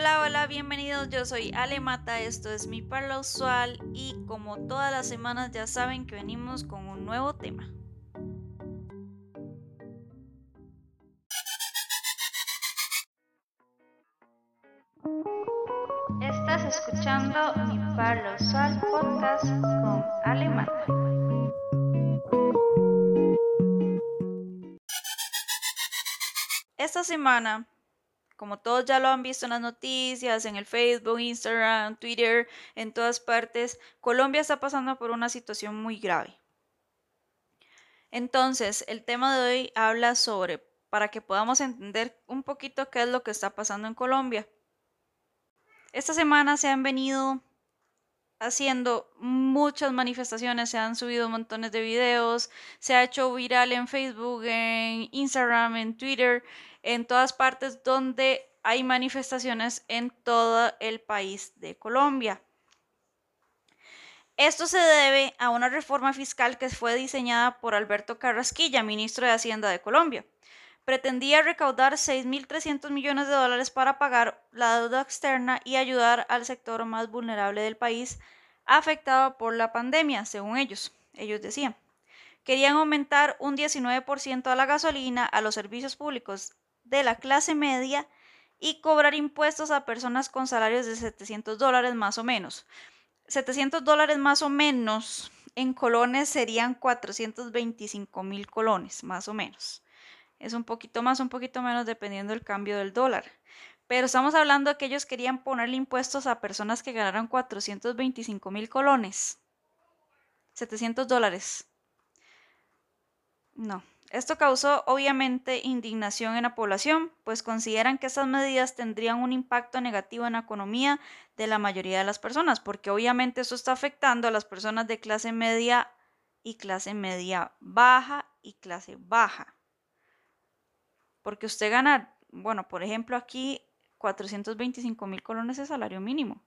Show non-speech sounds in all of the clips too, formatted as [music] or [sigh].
Hola, hola, bienvenidos. Yo soy Ale Mata, esto es mi parla usual y como todas las semanas ya saben que venimos con un nuevo tema. Estás escuchando mi parla usual podcast con Ale Mata. Esta semana como todos ya lo han visto en las noticias, en el Facebook, Instagram, Twitter, en todas partes, Colombia está pasando por una situación muy grave. Entonces, el tema de hoy habla sobre, para que podamos entender un poquito qué es lo que está pasando en Colombia. Esta semana se han venido haciendo muchas manifestaciones, se han subido montones de videos, se ha hecho viral en Facebook, en Instagram, en Twitter, en todas partes donde hay manifestaciones en todo el país de Colombia. Esto se debe a una reforma fiscal que fue diseñada por Alberto Carrasquilla, ministro de Hacienda de Colombia. Pretendía recaudar 6.300 millones de dólares para pagar la deuda externa y ayudar al sector más vulnerable del país afectado por la pandemia, según ellos. Ellos decían. Querían aumentar un 19% a la gasolina, a los servicios públicos de la clase media y cobrar impuestos a personas con salarios de 700 dólares más o menos. 700 dólares más o menos en colones serían 425 mil colones, más o menos. Es un poquito más, un poquito menos dependiendo del cambio del dólar. Pero estamos hablando de que ellos querían ponerle impuestos a personas que ganaran 425 mil colones. 700 dólares. No, esto causó obviamente indignación en la población, pues consideran que estas medidas tendrían un impacto negativo en la economía de la mayoría de las personas, porque obviamente eso está afectando a las personas de clase media y clase media baja y clase baja. Porque usted gana, bueno, por ejemplo, aquí 425 mil colones de salario mínimo.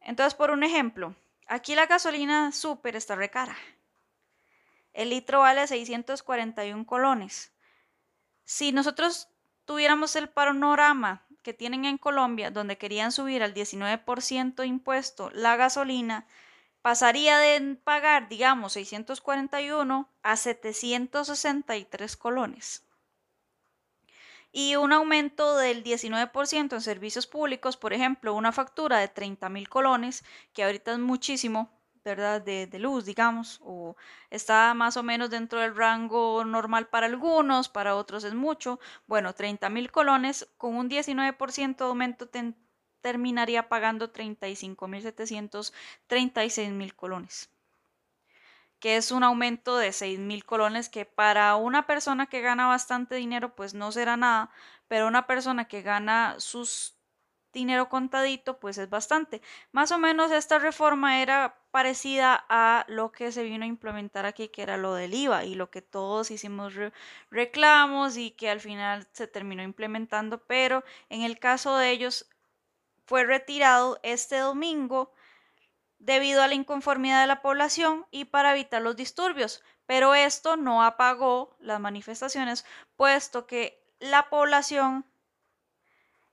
Entonces, por un ejemplo, aquí la gasolina súper está recara. El litro vale 641 colones. Si nosotros tuviéramos el panorama que tienen en Colombia, donde querían subir al 19% impuesto la gasolina, pasaría de pagar, digamos, 641 a 763 colones. Y un aumento del 19% en servicios públicos, por ejemplo, una factura de 30 mil colones, que ahorita es muchísimo, ¿verdad? De, luz, digamos, o está más o menos dentro del rango normal para algunos, para otros es mucho. Bueno, 30 mil colones con un 19% de aumento terminaría pagando 35 mil 736 mil colones que es un aumento de 6 mil colones que para una persona que gana bastante dinero pues no será nada, pero una persona que gana sus dinero contadito, pues es bastante. Más o menos esta reforma era parecida a lo que se vino a implementar aquí, que era lo del IVA y lo que todos hicimos reclamos y que al final se terminó implementando, pero en el caso de ellos fue retirado este domingo debido a la inconformidad de la población y para evitar los disturbios. Pero esto no apagó las manifestaciones, puesto que la población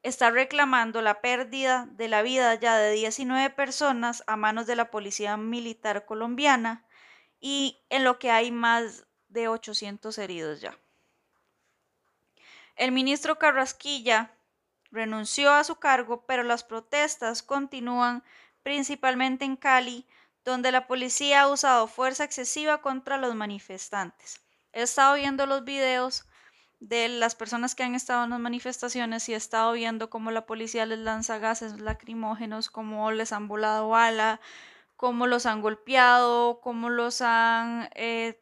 está reclamando la pérdida de la vida ya de 19 personas a manos de la Policía Militar colombiana y en lo que hay más de 800 heridos ya. El ministro Carrasquilla renunció a su cargo, pero las protestas continúan principalmente en Cali, donde la policía ha usado fuerza excesiva contra los manifestantes. He estado viendo los videos de las personas que han estado en las manifestaciones y he estado viendo cómo la policía les lanza gases lacrimógenos, cómo les han volado bala, cómo los han golpeado, cómo los han... Eh,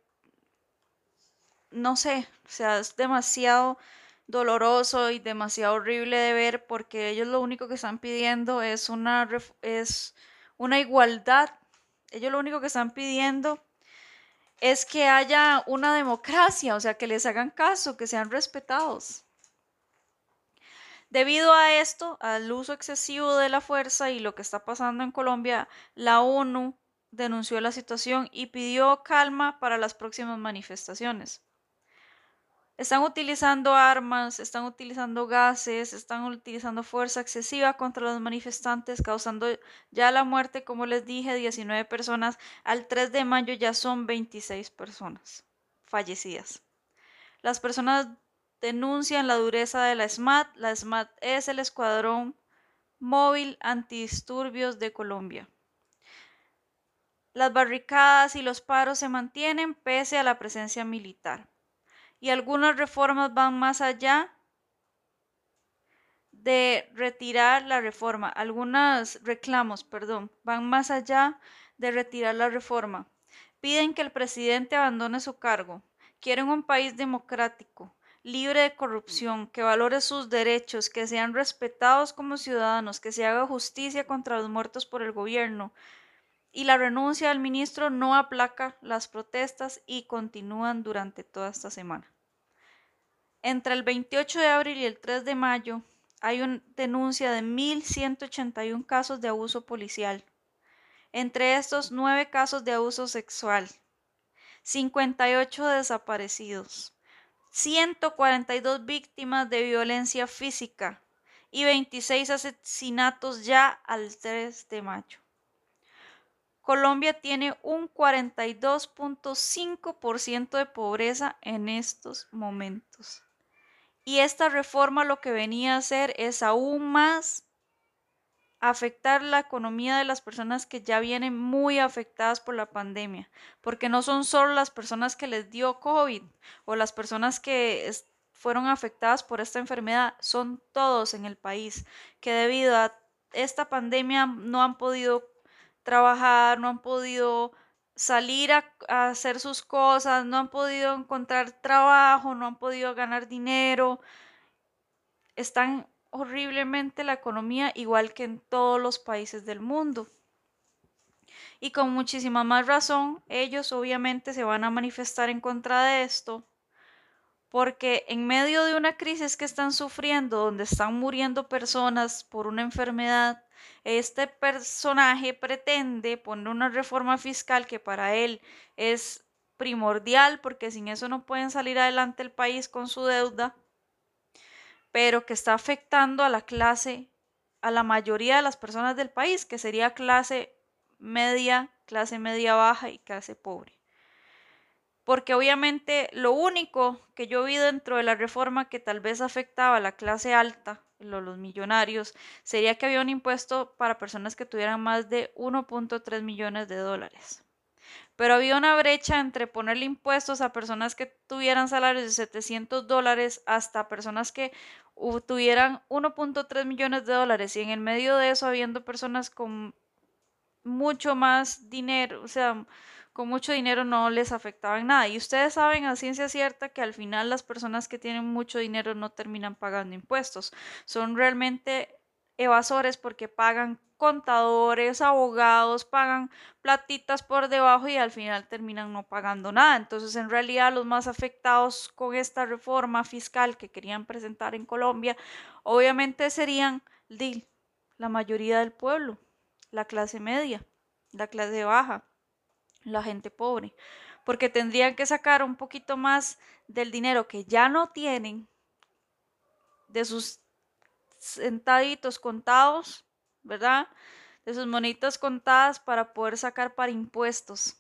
no sé, o sea, es demasiado doloroso y demasiado horrible de ver porque ellos lo único que están pidiendo es una, es una igualdad. Ellos lo único que están pidiendo es que haya una democracia, o sea, que les hagan caso, que sean respetados. Debido a esto, al uso excesivo de la fuerza y lo que está pasando en Colombia, la ONU denunció la situación y pidió calma para las próximas manifestaciones. Están utilizando armas, están utilizando gases, están utilizando fuerza excesiva contra los manifestantes, causando ya la muerte, como les dije, 19 personas. Al 3 de mayo ya son 26 personas fallecidas. Las personas denuncian la dureza de la SMAT. La SMAT es el Escuadrón Móvil Antidisturbios de Colombia. Las barricadas y los paros se mantienen pese a la presencia militar y algunas reformas van más allá de retirar la reforma. Algunos reclamos, perdón, van más allá de retirar la reforma. Piden que el presidente abandone su cargo. Quieren un país democrático, libre de corrupción, que valore sus derechos, que sean respetados como ciudadanos, que se haga justicia contra los muertos por el gobierno, y la renuncia del ministro no aplaca las protestas y continúan durante toda esta semana. Entre el 28 de abril y el 3 de mayo hay una denuncia de 1.181 casos de abuso policial. Entre estos, 9 casos de abuso sexual, 58 desaparecidos, 142 víctimas de violencia física y 26 asesinatos ya al 3 de mayo. Colombia tiene un 42.5% de pobreza en estos momentos. Y esta reforma lo que venía a hacer es aún más afectar la economía de las personas que ya vienen muy afectadas por la pandemia, porque no son solo las personas que les dio COVID o las personas que fueron afectadas por esta enfermedad, son todos en el país que debido a esta pandemia no han podido trabajar, no han podido salir a, hacer sus cosas, no han podido encontrar trabajo, no han podido ganar dinero. Están horriblemente la economía igual que en todos los países del mundo. Y con muchísima más razón, ellos obviamente se van a manifestar en contra de esto, porque en medio de una crisis que están sufriendo, donde están muriendo personas por una enfermedad, este personaje pretende poner una reforma fiscal que para él es primordial, porque sin eso no pueden salir adelante el país con su deuda, pero que está afectando a la clase, a la mayoría de las personas del país, que sería clase media, clase media baja y clase pobre. Porque obviamente lo único que yo vi dentro de la reforma que tal vez afectaba a la clase alta, los millonarios, sería que había un impuesto para personas que tuvieran más de 1.3 millones de dólares. Pero había una brecha entre ponerle impuestos a personas que tuvieran salarios de 700 dólares hasta personas que tuvieran 1.3 millones de dólares y en el medio de eso habiendo personas con mucho más dinero, o sea, con mucho dinero no les afectaba en nada. Y ustedes saben a ciencia cierta que al final las personas que tienen mucho dinero no terminan pagando impuestos. Son realmente evasores porque pagan contadores, abogados, pagan platitas por debajo y al final terminan no pagando nada. Entonces, en realidad, los más afectados con esta reforma fiscal que querían presentar en Colombia, obviamente serían la mayoría del pueblo, la clase media, la clase baja la gente pobre, porque tendrían que sacar un poquito más del dinero que ya no tienen, de sus centaditos contados, ¿verdad? De sus monitas contadas para poder sacar para impuestos,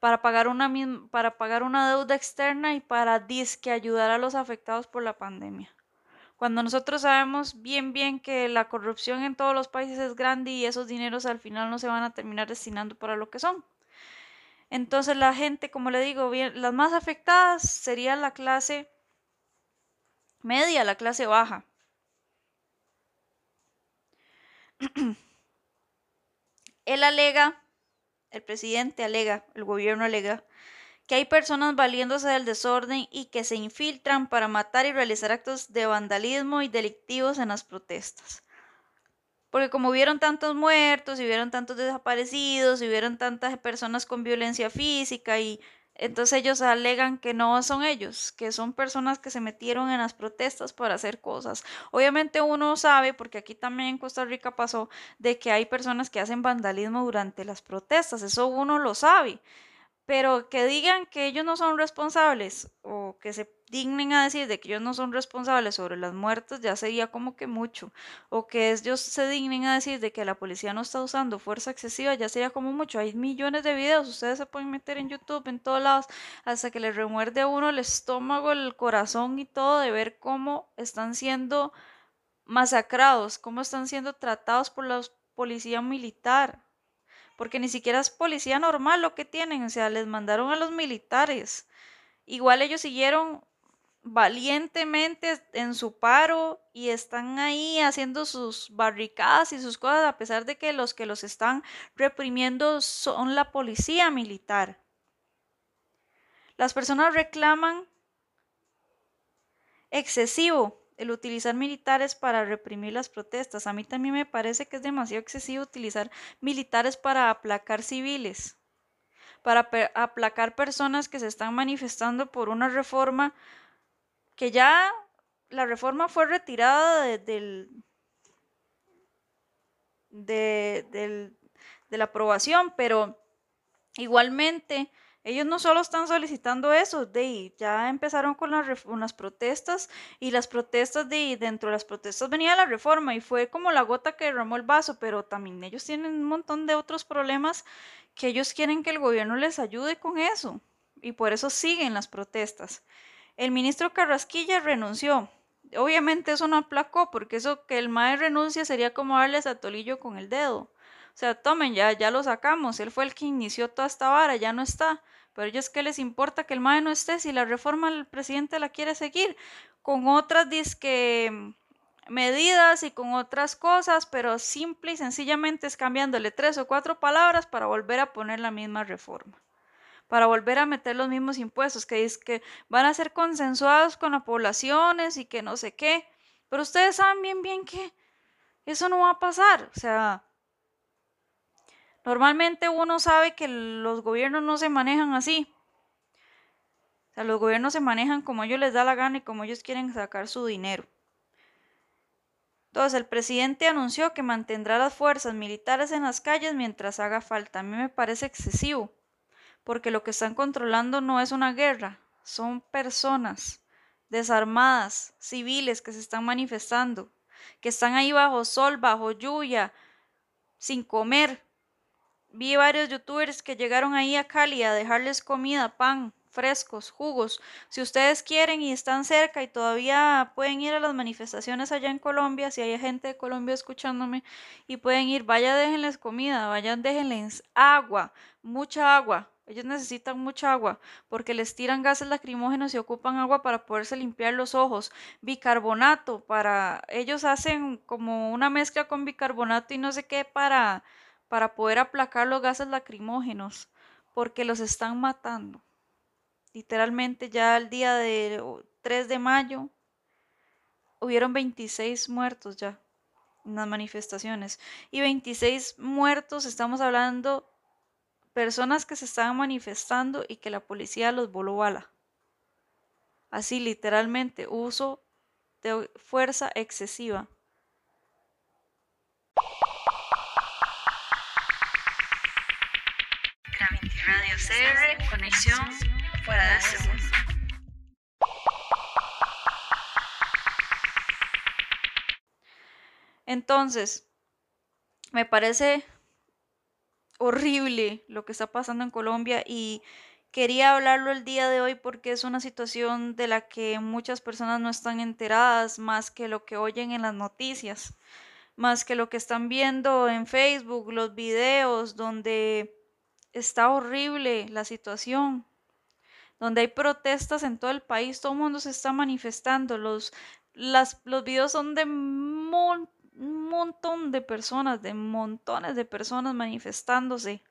para pagar una, para pagar una deuda externa y para disque ayudar a los afectados por la pandemia. Cuando nosotros sabemos bien bien que la corrupción en todos los países es grande y esos dineros al final no se van a terminar destinando para lo que son. Entonces la gente, como le digo, bien, las más afectadas sería la clase media, la clase baja. [clears throat] Él alega, el presidente alega, el gobierno alega, que hay personas valiéndose del desorden y que se infiltran para matar y realizar actos de vandalismo y delictivos en las protestas. Porque como hubieron tantos muertos, y hubieron tantos desaparecidos, y hubieron tantas personas con violencia física, y entonces ellos alegan que no son ellos, que son personas que se metieron en las protestas para hacer cosas. Obviamente uno sabe, porque aquí también en Costa Rica pasó, de que hay personas que hacen vandalismo durante las protestas, eso uno lo sabe pero que digan que ellos no son responsables o que se dignen a decir de que ellos no son responsables sobre las muertes ya sería como que mucho. O que ellos se dignen a decir de que la policía no está usando fuerza excesiva ya sería como mucho. Hay millones de videos, ustedes se pueden meter en YouTube, en todos lados, hasta que les remuerde a uno el estómago, el corazón y todo de ver cómo están siendo masacrados, cómo están siendo tratados por la policía militar porque ni siquiera es policía normal lo que tienen, o sea, les mandaron a los militares. Igual ellos siguieron valientemente en su paro y están ahí haciendo sus barricadas y sus cosas a pesar de que los que los están reprimiendo son la policía militar. Las personas reclaman excesivo el utilizar militares para reprimir las protestas. A mí también me parece que es demasiado excesivo utilizar militares para aplacar civiles, para aplacar personas que se están manifestando por una reforma que ya la reforma fue retirada de, del, de la aprobación, pero igualmente ellos no solo están solicitando eso, de ya empezaron con las, unas protestas y las protestas de dentro de las protestas venía la reforma y fue como la gota que derramó el vaso, pero también ellos tienen un montón de otros problemas que ellos quieren que el gobierno les ayude con eso y por eso siguen las protestas. El ministro Carrasquilla renunció. Obviamente eso no aplacó porque eso que el MAE renuncia sería como darles a Tolillo con el dedo. Sea, tomen, ya, ya lo sacamos. Él fue el que inició toda esta vara, ya no está. Pero ellos qué les importa que el MAE no esté si la reforma el presidente la quiere seguir con otras disque medidas y con otras cosas, pero simple y sencillamente es cambiándole tres o cuatro palabras para volver a poner la misma reforma, para volver a meter los mismos impuestos que es que van a ser consensuados con las poblaciones y que no sé qué, pero ustedes saben bien bien que eso no va a pasar, o sea, Normalmente uno sabe que los gobiernos no se manejan así. O sea, los gobiernos se manejan como ellos les da la gana y como ellos quieren sacar su dinero. Entonces, el presidente anunció que mantendrá las fuerzas militares en las calles mientras haga falta. A mí me parece excesivo, porque lo que están controlando no es una guerra, son personas desarmadas, civiles que se están manifestando, que están ahí bajo sol, bajo lluvia, sin comer, Vi varios youtubers que llegaron ahí a Cali a dejarles comida, pan, frescos, jugos. Si ustedes quieren y están cerca y todavía pueden ir a las manifestaciones allá en Colombia, si hay gente de Colombia escuchándome y pueden ir, vaya, déjenles comida, vayan, déjenles agua, mucha agua. Ellos necesitan mucha agua porque les tiran gases lacrimógenos y ocupan agua para poderse limpiar los ojos. Bicarbonato para ellos hacen como una mezcla con bicarbonato y no sé qué para para poder aplacar los gases lacrimógenos, porque los están matando. Literalmente ya el día de 3 de mayo hubieron 26 muertos ya en las manifestaciones. Y 26 muertos, estamos hablando personas que se estaban manifestando y que la policía los voló bala. Así literalmente, uso de fuerza excesiva. Radio CR, conexión fuera de Entonces, me parece horrible lo que está pasando en Colombia y quería hablarlo el día de hoy porque es una situación de la que muchas personas no están enteradas más que lo que oyen en las noticias, más que lo que están viendo en Facebook, los videos donde está horrible la situación, donde hay protestas en todo el país, todo el mundo se está manifestando, los, las, los videos son de un montón de personas, de montones de personas manifestándose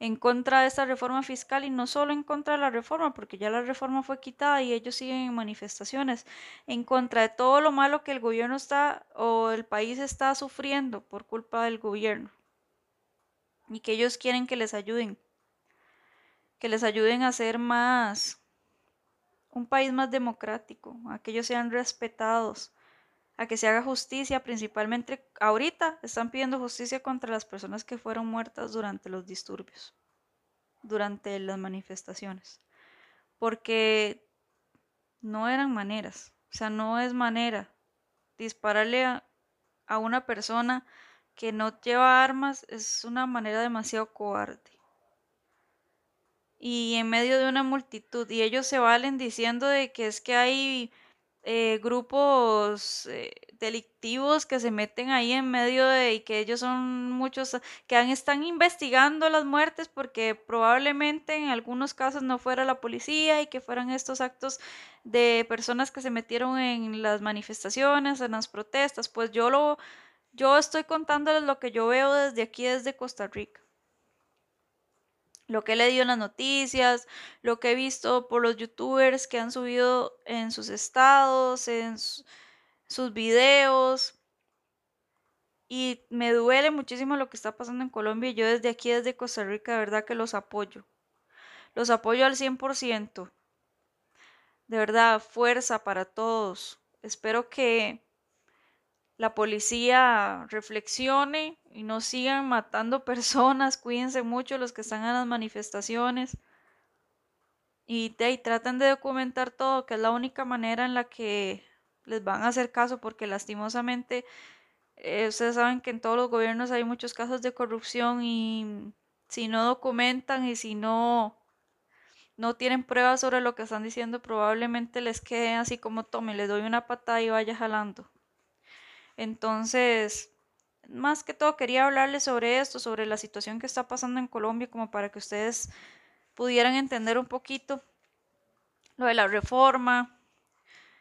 en contra de esta reforma fiscal y no solo en contra de la reforma, porque ya la reforma fue quitada y ellos siguen en manifestaciones, en contra de todo lo malo que el gobierno está o el país está sufriendo por culpa del gobierno y que ellos quieren que les ayuden, que les ayuden a ser más, un país más democrático, a que ellos sean respetados, a que se haga justicia, principalmente ahorita están pidiendo justicia contra las personas que fueron muertas durante los disturbios. durante las manifestaciones, porque no eran maneras, o sea, no es manera dispararle a, a una persona que no lleva armas, es una manera demasiado cobarde. Y en medio de una multitud y ellos se valen diciendo de que es que hay eh, grupos eh, delictivos que se meten ahí en medio de y que ellos son muchos que están investigando las muertes porque probablemente en algunos casos no fuera la policía y que fueran estos actos de personas que se metieron en las manifestaciones, en las protestas, pues yo lo yo estoy contándoles lo que yo veo desde aquí desde Costa Rica lo que he leído en las noticias, lo que he visto por los youtubers que han subido en sus estados, en sus videos. Y me duele muchísimo lo que está pasando en Colombia y yo desde aquí, desde Costa Rica, de verdad que los apoyo. Los apoyo al 100%. De verdad, fuerza para todos. Espero que la policía reflexione y no sigan matando [laughs] personas, cuídense mucho los que están en las manifestaciones y, traten de documentar todo, que es la única manera en la que les van a hacer caso, porque lastimosamente eh, ustedes saben que en todos los gobiernos hay muchos casos de corrupción y si no documentan y si no no tienen pruebas sobre lo que están diciendo, probablemente les quede así como tome, les doy una patada y vaya jalando. Entonces, más que todo quería hablarles sobre esto, sobre la situación que está pasando en Colombia, como para que ustedes pudieran entender un poquito lo de la reforma,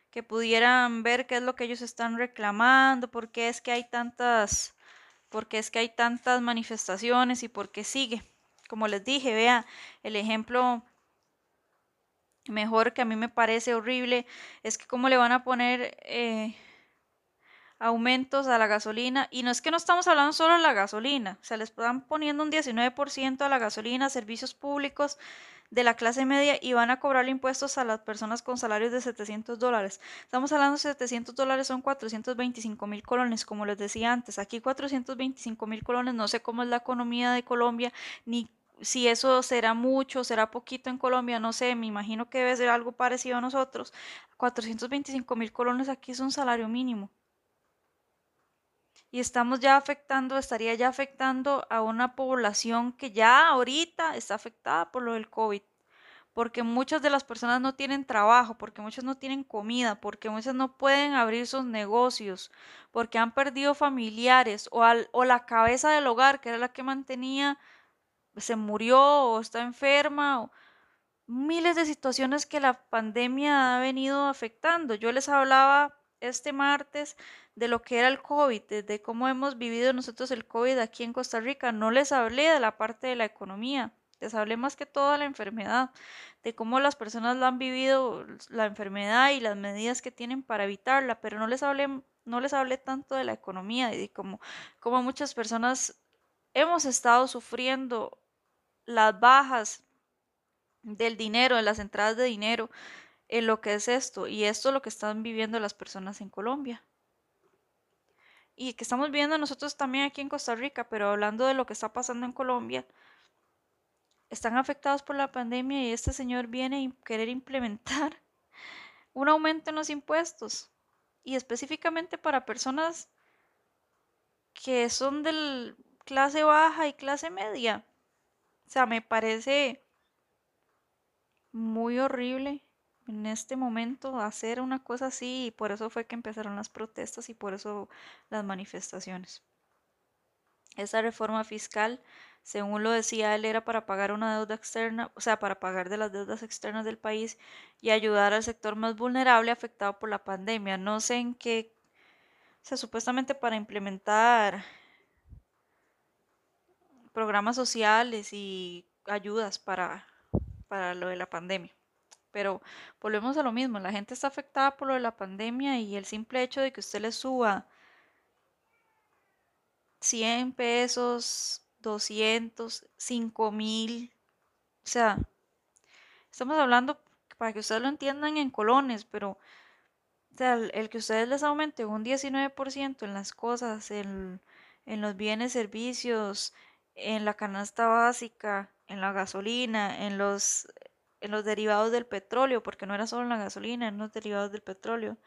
que pudieran ver qué es lo que ellos están reclamando, por qué es que hay tantas, por qué es que hay tantas manifestaciones y por qué sigue. Como les dije, vea, el ejemplo mejor que a mí me parece horrible es que cómo le van a poner eh, aumentos a la gasolina. Y no es que no estamos hablando solo de la gasolina, se les están poniendo un 19% a la gasolina, servicios públicos de la clase media y van a cobrar impuestos a las personas con salarios de 700 dólares. Estamos hablando de 700 dólares son 425 mil colones, como les decía antes. Aquí 425 mil colones, no sé cómo es la economía de Colombia, ni si eso será mucho, será poquito en Colombia, no sé, me imagino que debe ser algo parecido a nosotros. 425 mil colones aquí es un salario mínimo y estamos ya afectando, estaría ya afectando a una población que ya ahorita está afectada por lo del COVID, porque muchas de las personas no tienen trabajo, porque muchas no tienen comida, porque muchas no pueden abrir sus negocios, porque han perdido familiares o, o la cabeza del hogar, que era la que mantenía, se murió o está enferma. O, miles de situaciones que la pandemia ha venido afectando. Yo les hablaba este martes de lo que era el COVID, de cómo hemos vivido nosotros el COVID aquí en Costa Rica. No les hablé de la parte de la economía, les hablé más que todo de la enfermedad, de cómo las personas la han vivido, la enfermedad y las medidas que tienen para evitarla, pero no les hablé, no les hablé tanto de la economía y de cómo, cómo muchas personas hemos estado sufriendo las bajas del dinero, de las entradas de dinero en lo que es esto. Y esto es lo que están viviendo las personas en Colombia. Y que estamos viendo nosotros también aquí en Costa Rica, pero hablando de lo que está pasando en Colombia, están afectados por la pandemia y este señor viene a querer implementar [laughs] un aumento en los impuestos. Y específicamente para personas que son de clase baja y clase media. O sea, me parece muy horrible en este momento hacer una cosa así y por eso fue que empezaron las protestas y por eso las manifestaciones. Esa reforma fiscal, según lo decía él, era para pagar una deuda externa, o sea, para pagar de las deudas externas del país y ayudar al sector más vulnerable afectado por la pandemia. No sé en qué, o sea, supuestamente para implementar programas sociales y ayudas para, para lo de la pandemia. Pero volvemos a lo mismo, la gente está afectada por lo de la pandemia y el simple hecho de que usted le suba 100 pesos, 200, 5 mil, o sea, estamos hablando para que ustedes lo entiendan en colones, pero el, que ustedes les aumente un 19% en las cosas, en, en los bienes, servicios, en la canasta básica, en la gasolina, en los, en los derivados del petróleo, porque no era solo en la gasolina, en los derivados del petróleo.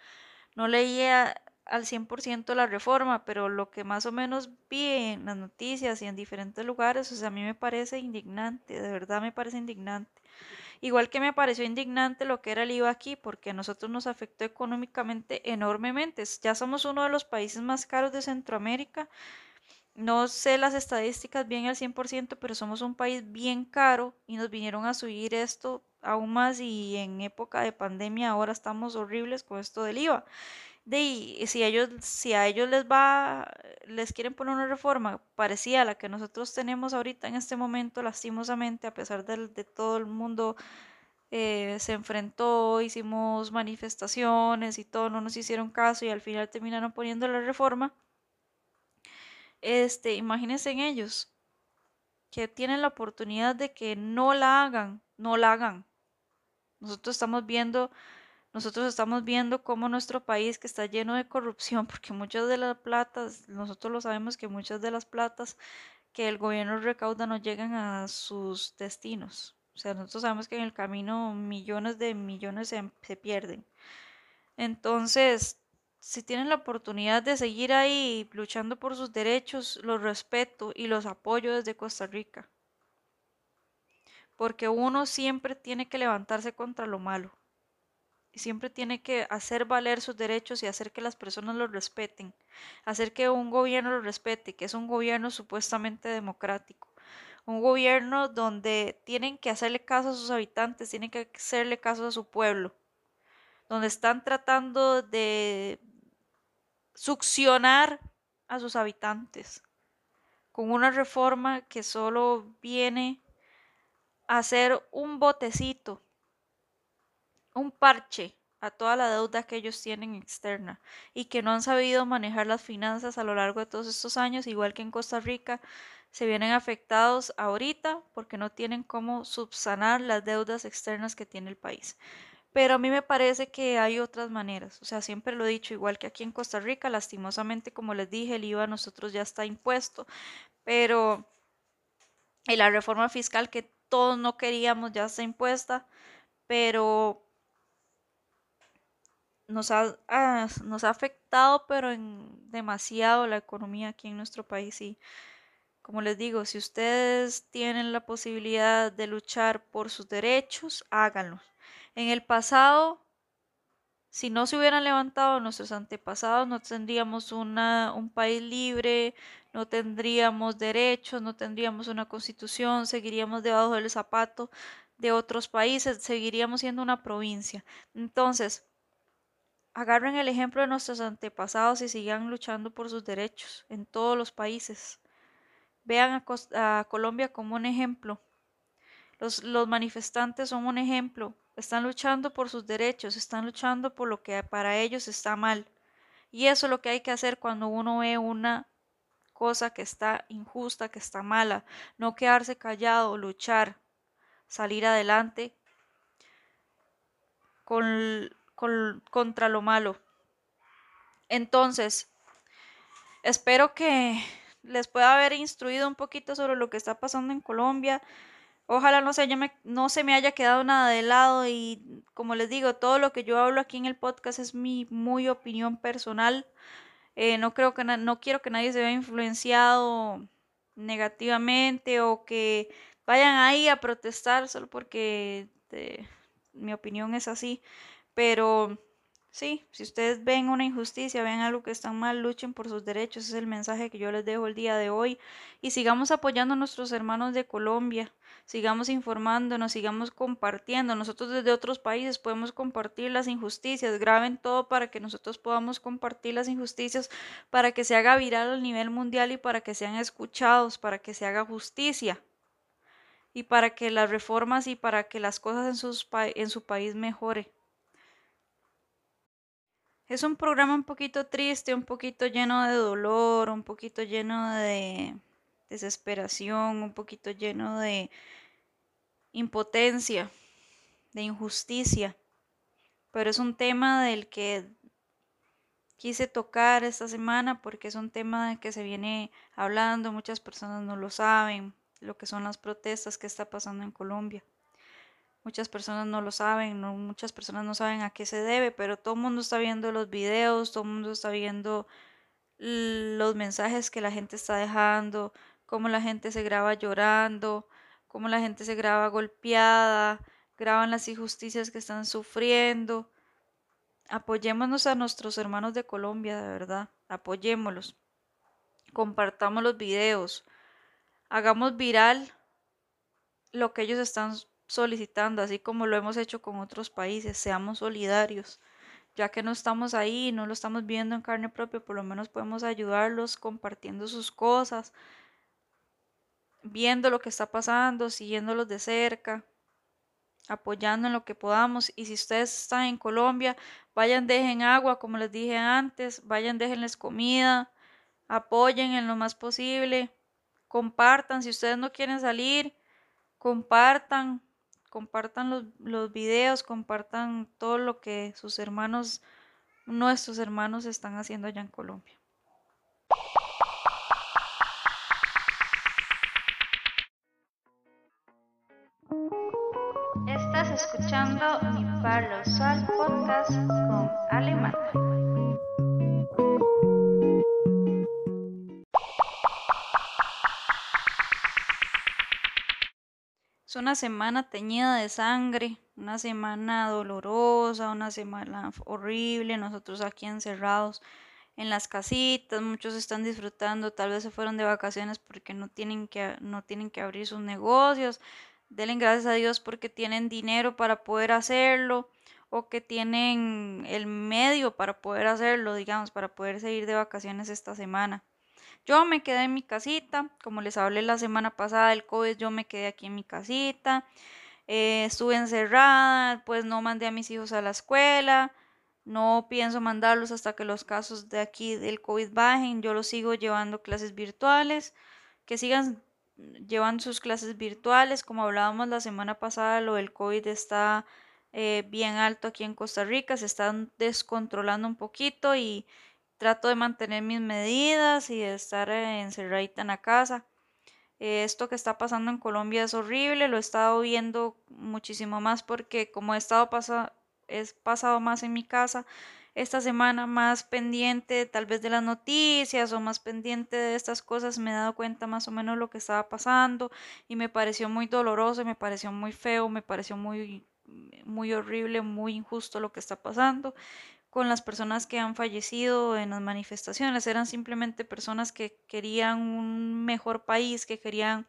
No leía al 100% la reforma, pero lo que más o menos vi en las noticias y en diferentes lugares, o a mí me parece indignante, de verdad me parece indignante. Igual que me pareció indignante lo que era el IVA aquí, porque a nosotros nos afectó económicamente enormemente. Ya somos uno de los países más caros de Centroamérica. No sé las estadísticas bien al 100%, pero somos un país bien caro y nos vinieron a subir esto aún más y en época de pandemia ahora estamos horribles con esto del IVA. De, si ellos, si a ellos les va, les quieren poner una reforma parecida a la que nosotros tenemos ahorita en este momento, lastimosamente, a pesar de, de todo el mundo eh, se enfrentó, hicimos manifestaciones y todo, no nos hicieron caso y al final terminaron poniendo la reforma. Este, imagínense en ellos que tienen la oportunidad de que no la hagan, no la hagan. Nosotros estamos viendo nosotros estamos viendo cómo nuestro país que está lleno de corrupción, porque muchas de las platas, nosotros lo sabemos que muchas de las platas que el gobierno recauda no llegan a sus destinos. O sea, nosotros sabemos que en el camino millones de millones se, se pierden. Entonces, si tienen la oportunidad de seguir ahí luchando por sus derechos, los respeto y los apoyo desde Costa Rica. Porque uno siempre tiene que levantarse contra lo malo. Siempre tiene que hacer valer sus derechos y hacer que las personas los respeten, hacer que un gobierno los respete, que es un gobierno supuestamente democrático, un gobierno donde tienen que hacerle caso a sus habitantes, tienen que hacerle caso a su pueblo, donde están tratando de succionar a sus habitantes con una reforma que solo viene a hacer un botecito un parche a toda la deuda que ellos tienen externa y que no han sabido manejar las finanzas a lo largo de todos estos años, igual que en Costa Rica, se vienen afectados ahorita porque no tienen cómo subsanar las deudas externas que tiene el país. Pero a mí me parece que hay otras maneras, o sea, siempre lo he dicho, igual que aquí en Costa Rica, lastimosamente, como les dije, el IVA a nosotros ya está impuesto, pero y la reforma fiscal que todos no queríamos ya está impuesta, pero nos ha, ah, nos ha afectado, pero en demasiado la economía aquí en nuestro país. Y como les digo, si ustedes tienen la posibilidad de luchar por sus derechos, háganlo. En el pasado, si no se hubieran levantado nuestros antepasados, no tendríamos un país libre, no tendríamos derechos, no tendríamos una constitución, seguiríamos debajo del zapato de otros países, seguiríamos siendo una provincia. Entonces, Agarren el ejemplo de nuestros antepasados y sigan luchando por sus derechos en todos los países. Vean a, Colombia como un ejemplo. Los, manifestantes son un ejemplo. Están luchando por sus derechos, están luchando por lo que para ellos está mal. Y eso es lo que hay que hacer cuando uno ve una cosa que está injusta, que está mala. No quedarse callado, luchar, salir adelante con contra lo malo. Entonces, espero que les pueda haber instruido un poquito sobre lo que está pasando en Colombia. Ojalá no se, me, no se me haya quedado nada de lado y como les digo, todo lo que yo hablo aquí en el podcast es mi muy opinión personal. Eh, no creo que no quiero que nadie se vea influenciado negativamente o que vayan ahí a protestar solo porque eh, mi opinión es así. Pero sí, si ustedes ven una injusticia, ven algo que está mal, luchen por sus derechos. Ese es el mensaje que yo les dejo el día de hoy. Y sigamos apoyando a nuestros hermanos de Colombia. Sigamos informándonos, sigamos compartiendo. Nosotros desde otros países podemos compartir las injusticias. Graben todo para que nosotros podamos compartir las injusticias, para que se haga viral a nivel mundial y para que sean escuchados, para que se haga justicia y para que las reformas y para que las cosas en, sus en su país mejore. Es un programa un poquito triste, un poquito lleno de dolor, un poquito lleno de desesperación, un poquito lleno de impotencia, de injusticia. Pero es un tema del que quise tocar esta semana porque es un tema que se viene hablando, muchas personas no lo saben. lo que son las protestas que está pasando en Colombia. Muchas personas no lo saben, muchas personas no saben a qué se debe, pero todo el mundo está viendo los videos, todo el mundo está viendo los mensajes que la gente está dejando, cómo la gente se graba llorando, cómo la gente se graba golpeada, graban las injusticias que están sufriendo. Apoyémonos a nuestros hermanos de Colombia, de verdad, apoyémoslos. Compartamos los videos, hagamos viral lo que ellos están solicitando, así como lo hemos hecho con otros países, seamos solidarios. Ya que no estamos ahí, no lo estamos viendo en carne propia, por lo menos podemos ayudarlos compartiendo sus cosas, viendo lo que está pasando, siguiéndolos de cerca, apoyando en lo que podamos. Y si ustedes están en Colombia, vayan, dejen agua, como les dije antes, vayan, déjenles comida, apoyen en lo más posible, compartan, si ustedes no quieren salir, compartan, compartan los, los videos, compartan todo lo que sus hermanos, nuestros hermanos están haciendo allá en Colombia. Escuchando mi Palo Usual Podcast con Alemán. Es una semana teñida de sangre, una semana dolorosa, una semana horrible, nosotros aquí encerrados en las casitas, muchos están disfrutando, tal vez se fueron de vacaciones porque no tienen que, no tienen que abrir sus negocios. Denle gracias a Dios porque tienen dinero para poder hacerlo o que tienen el medio para poder hacerlo, digamos, para poder seguir de vacaciones esta semana. Yo me quedé en mi casita, como les hablé la semana pasada del COVID, yo me quedé aquí en mi casita, eh, estuve encerrada, pues no mandé a mis hijos a la escuela, no pienso mandarlos hasta que los casos de aquí del COVID bajen, yo los sigo llevando clases virtuales, que sigan llevando sus clases virtuales, como hablábamos la semana pasada, lo del COVID está eh, bien alto aquí en Costa Rica, se están descontrolando un poquito y trato de mantener mis medidas y de estar eh, encerradita en la casa. esto que está pasando en Colombia es horrible, lo he estado viendo muchísimo más porque como he estado he pasado más en mi casa esta semana más pendiente tal vez de las noticias o más pendiente de estas cosas, me he dado cuenta más o menos lo que estaba pasando y me pareció muy doloroso, me pareció muy feo, me pareció muy muy horrible, muy injusto lo que está pasando con las personas que han fallecido en las manifestaciones. Eran simplemente personas que querían un mejor país, que querían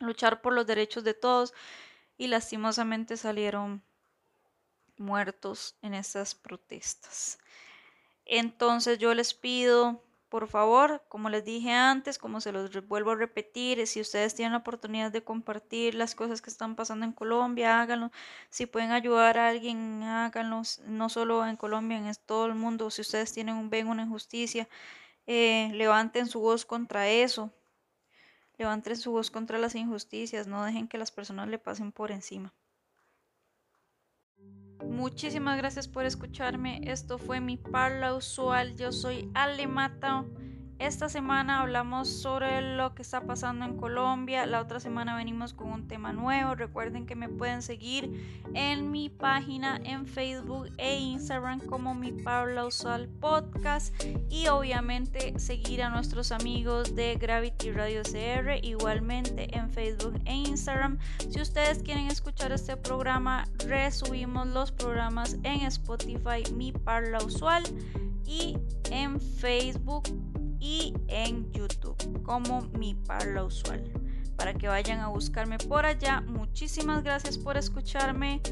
luchar por los derechos de todos y lastimosamente salieron muertos en estas protestas. Entonces yo les pido por favor, como les dije antes, como se los vuelvo a repetir, si ustedes tienen la oportunidad de compartir las cosas que están pasando en Colombia, háganlo. Si pueden ayudar a alguien, háganlo. No solo en Colombia, en todo el mundo. Si ustedes tienen un ven una injusticia, eh, levanten su voz contra eso. Levanten su voz contra las injusticias. No dejen que las personas le pasen por encima. Muchísimas gracias por escucharme. Esto fue mi parla usual. Yo soy Ale Mata. Esta semana hablamos sobre lo que está pasando en Colombia. La otra semana venimos con un tema nuevo. Recuerden que me pueden seguir en mi página en Facebook e Instagram como mi Paula Usual Podcast. Y obviamente seguir a nuestros amigos de Gravity Radio CR igualmente en Facebook e Instagram. Si ustedes quieren escuchar este programa, resubimos los programas en Spotify, mi Parla Usual y en Facebook y en YouTube como mi parla usual. Para que vayan a buscarme por allá. Muchísimas gracias por escucharme.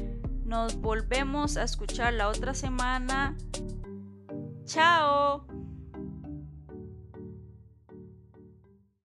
Nos volvemos a escuchar la otra semana. Chao.